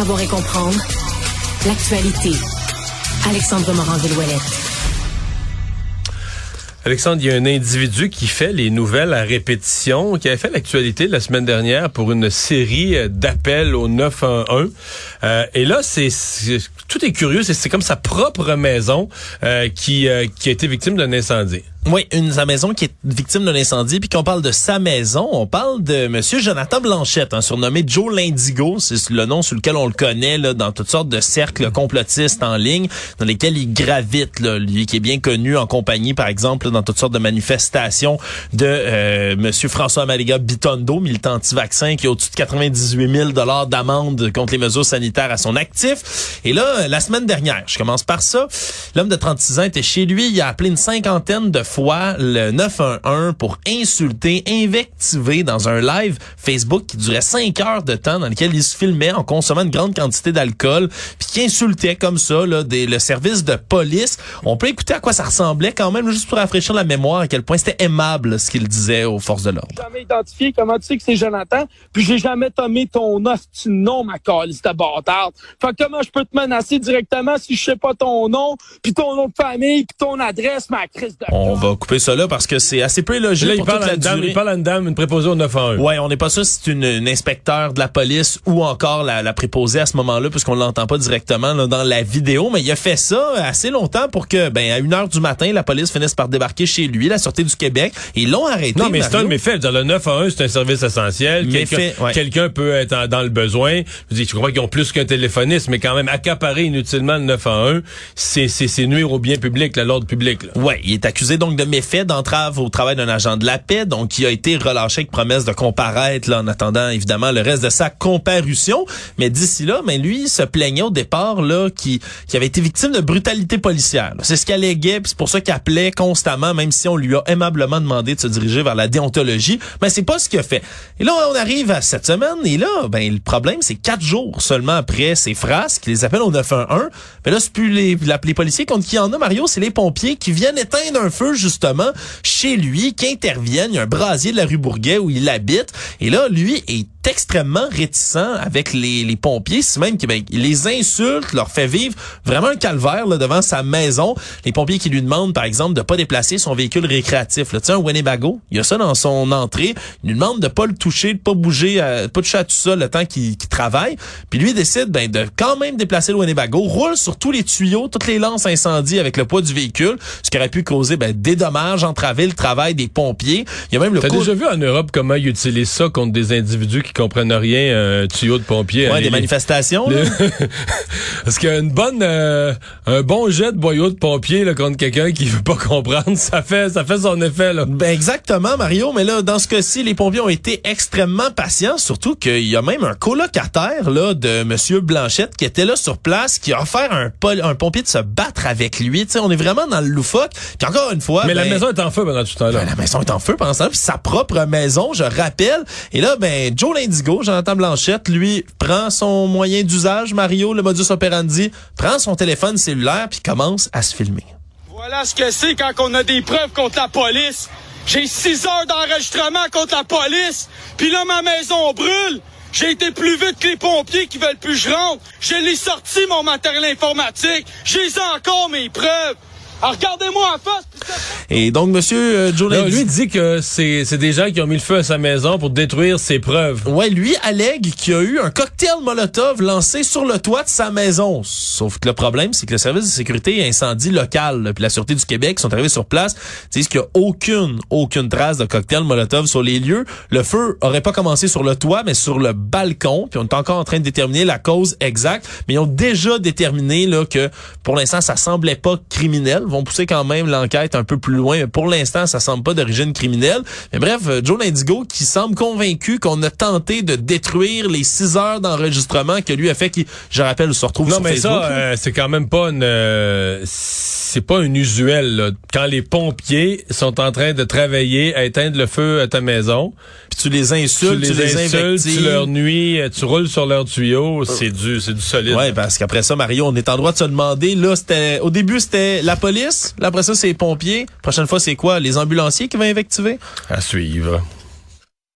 savoir et l'actualité. Alexandre Morand-Villouellette. Alexandre, il y a un individu qui fait les nouvelles à répétition, qui avait fait l'actualité la semaine dernière pour une série d'appels au 911. Euh, et là, c'est tout est curieux, c'est comme sa propre maison euh, euh, qui a été victime d'un incendie. Oui, une sa maison qui est victime d'un incendie, puis qu'on parle de sa maison, on parle de Monsieur Jonathan Blanchette, hein, surnommé Joe Lindigo, c'est le nom sur lequel on le connaît là, dans toutes sortes de cercles complotistes en ligne, dans lesquels il gravite, là, lui qui est bien connu en compagnie, par exemple, dans toutes sortes de manifestations de euh, Monsieur François Maliga Bitondo, militant anti-vaccin, qui a au-dessus de 98 000 dollars d'amende contre les mesures sanitaires à son actif. Et là, la semaine dernière, je commence par ça, l'homme de 36 ans était chez lui, il a appelé une cinquantaine de fois le 911 pour insulter, invectiver dans un live Facebook qui durait cinq heures de temps dans lequel il se filmait en consommant une grande quantité d'alcool puis qui insultait comme ça là, des, le service de police. On peut écouter à quoi ça ressemblait quand même juste pour rafraîchir la mémoire à quel point c'était aimable ce qu'il disait aux forces de l'ordre. jamais identifié comment tu sais que c'est Jonathan? Puis j'ai jamais tombé ton tu nom ma calice de bâtard. Fait comment je peux te menacer directement si je sais pas ton nom puis ton nom de famille puis ton adresse ma crise de on va couper ça là parce que c'est assez peu logique là, il, parle la dame, il parle à une dame, une préposée au 911. Ouais, on n'est pas sûr si c'est une, une, inspecteur de la police ou encore la, la préposée à ce moment-là, puisqu'on l'entend pas directement là, dans la vidéo. Mais il a fait ça assez longtemps pour que, ben, à une heure du matin, la police finisse par débarquer chez lui, la Sûreté du Québec. Et ils l'ont arrêté. Non, mais c'est un méfait. Le 911, c'est un service essentiel. Quelqu'un ouais. peut être dans le besoin. Je, dis, je comprends qu'ils ont plus qu'un téléphoniste, mais quand même, accaparer inutilement le 911, c'est nuire au bien public, l'ordre public. Là. Ouais, il est accusé donc de méfait d'entrave au travail d'un agent de la paix, donc qui a été relâché avec promesse de comparaître là, en attendant évidemment le reste de sa comparution. Mais d'ici là, mais lui se plaignait au départ là qui, qui avait été victime de brutalité policière. C'est ce qu'il alléguait, c'est pour ça qu'il appelait constamment, même si on lui a aimablement demandé de se diriger vers la déontologie. Mais c'est pas ce qu'il a fait. Et là, on arrive à cette semaine et là, ben le problème, c'est quatre jours seulement après ces phrases qui les appellent au 911. Mais là, c'est plus les, les policiers contre qui en a Mario, c'est les pompiers qui viennent éteindre un feu justement chez lui, qui interviennent. Un brasier de la rue Bourguet où il habite. Et là, lui est extrêmement réticent avec les, les pompiers, si même qu'il ben, les insulte, leur fait vivre vraiment un calvaire là, devant sa maison. Les pompiers qui lui demandent, par exemple, de pas déplacer son véhicule récréatif. Là, tu sais, un Winnebago, il y a ça dans son entrée. Il lui demande de pas le toucher, de pas bouger, euh, pas toucher à tout ça le temps qu'il travaille. Puis lui décide ben, de quand même déplacer le Winnebago, roule sur tous les tuyaux, toutes les lances incendies avec le poids du véhicule, ce qui aurait pu causer ben, des dommages, entraver le travail des pompiers. Il y a même le T'as déjà vu en Europe comment ils utilisent ça contre des individus qui comprennent rien, un tuyau de pompier. Ouais, des manifestations. Parce qu'une bonne, euh, un bon jet de boyau de pompier là, contre quelqu'un qui veut pas comprendre, ça fait, ça fait son effet là. Ben exactement, Mario. Mais là, dans ce cas-ci, les pompiers ont été extrêmement patients, surtout qu'il y a même un colocataire là de Monsieur Blanchette qui était là sur place, qui a offert un, un pompier de se battre avec lui. Tu sais, on est vraiment dans le loufoque. Puis encore une fois, mais la ben, maison est en feu pendant tout ce temps-là. Ben, la maison est en feu pendant ça, puis sa propre maison, je rappelle. Et là, ben Joe Lindigo, Jonathan Blanchette, lui, prend son moyen d'usage, Mario, le modus operandi, prend son téléphone cellulaire puis commence à se filmer. Voilà ce que c'est quand on a des preuves contre la police. J'ai six heures d'enregistrement contre la police, puis là, ma maison brûle. J'ai été plus vite que les pompiers qui veulent plus que je rentre. Je l'ai sorti, mon matériel informatique. J'ai encore mes preuves. Alors, regardez-moi en face. Et donc, Monsieur euh, Joe lui dit que c'est des gens qui ont mis le feu à sa maison pour détruire ses preuves. Ouais, lui allègue qu'il y a eu un cocktail Molotov lancé sur le toit de sa maison. Sauf que le problème, c'est que le service de sécurité et incendie local, puis la sûreté du Québec sont arrivés sur place, disent qu'il n'y a aucune, aucune trace de cocktail Molotov sur les lieux. Le feu aurait pas commencé sur le toit, mais sur le balcon. Puis on est encore en train de déterminer la cause exacte, mais ils ont déjà déterminé là que pour l'instant, ça semblait pas criminel vont pousser quand même l'enquête un peu plus loin. Pour l'instant, ça semble pas d'origine criminelle. Mais bref, euh, Joe Indigo qui semble convaincu qu'on a tenté de détruire les six heures d'enregistrement que lui a fait, qui, je rappelle, se retrouve non, sur mais Facebook. ça, euh, c'est quand même pas une, euh, c'est pas un usuel. Là. Quand les pompiers sont en train de travailler à éteindre le feu à ta maison, puis tu les insultes, tu les, insultes, tu leur nuis, tu roules sur leurs tuyaux, c'est du, c'est du solide. Ouais, parce qu'après ça, Mario, on est en droit de se demander. Là, c'était, au début, c'était la police. Là, après ça, c'est les Prochaine fois, c'est quoi? Les ambulanciers qui vont invectiver? À suivre.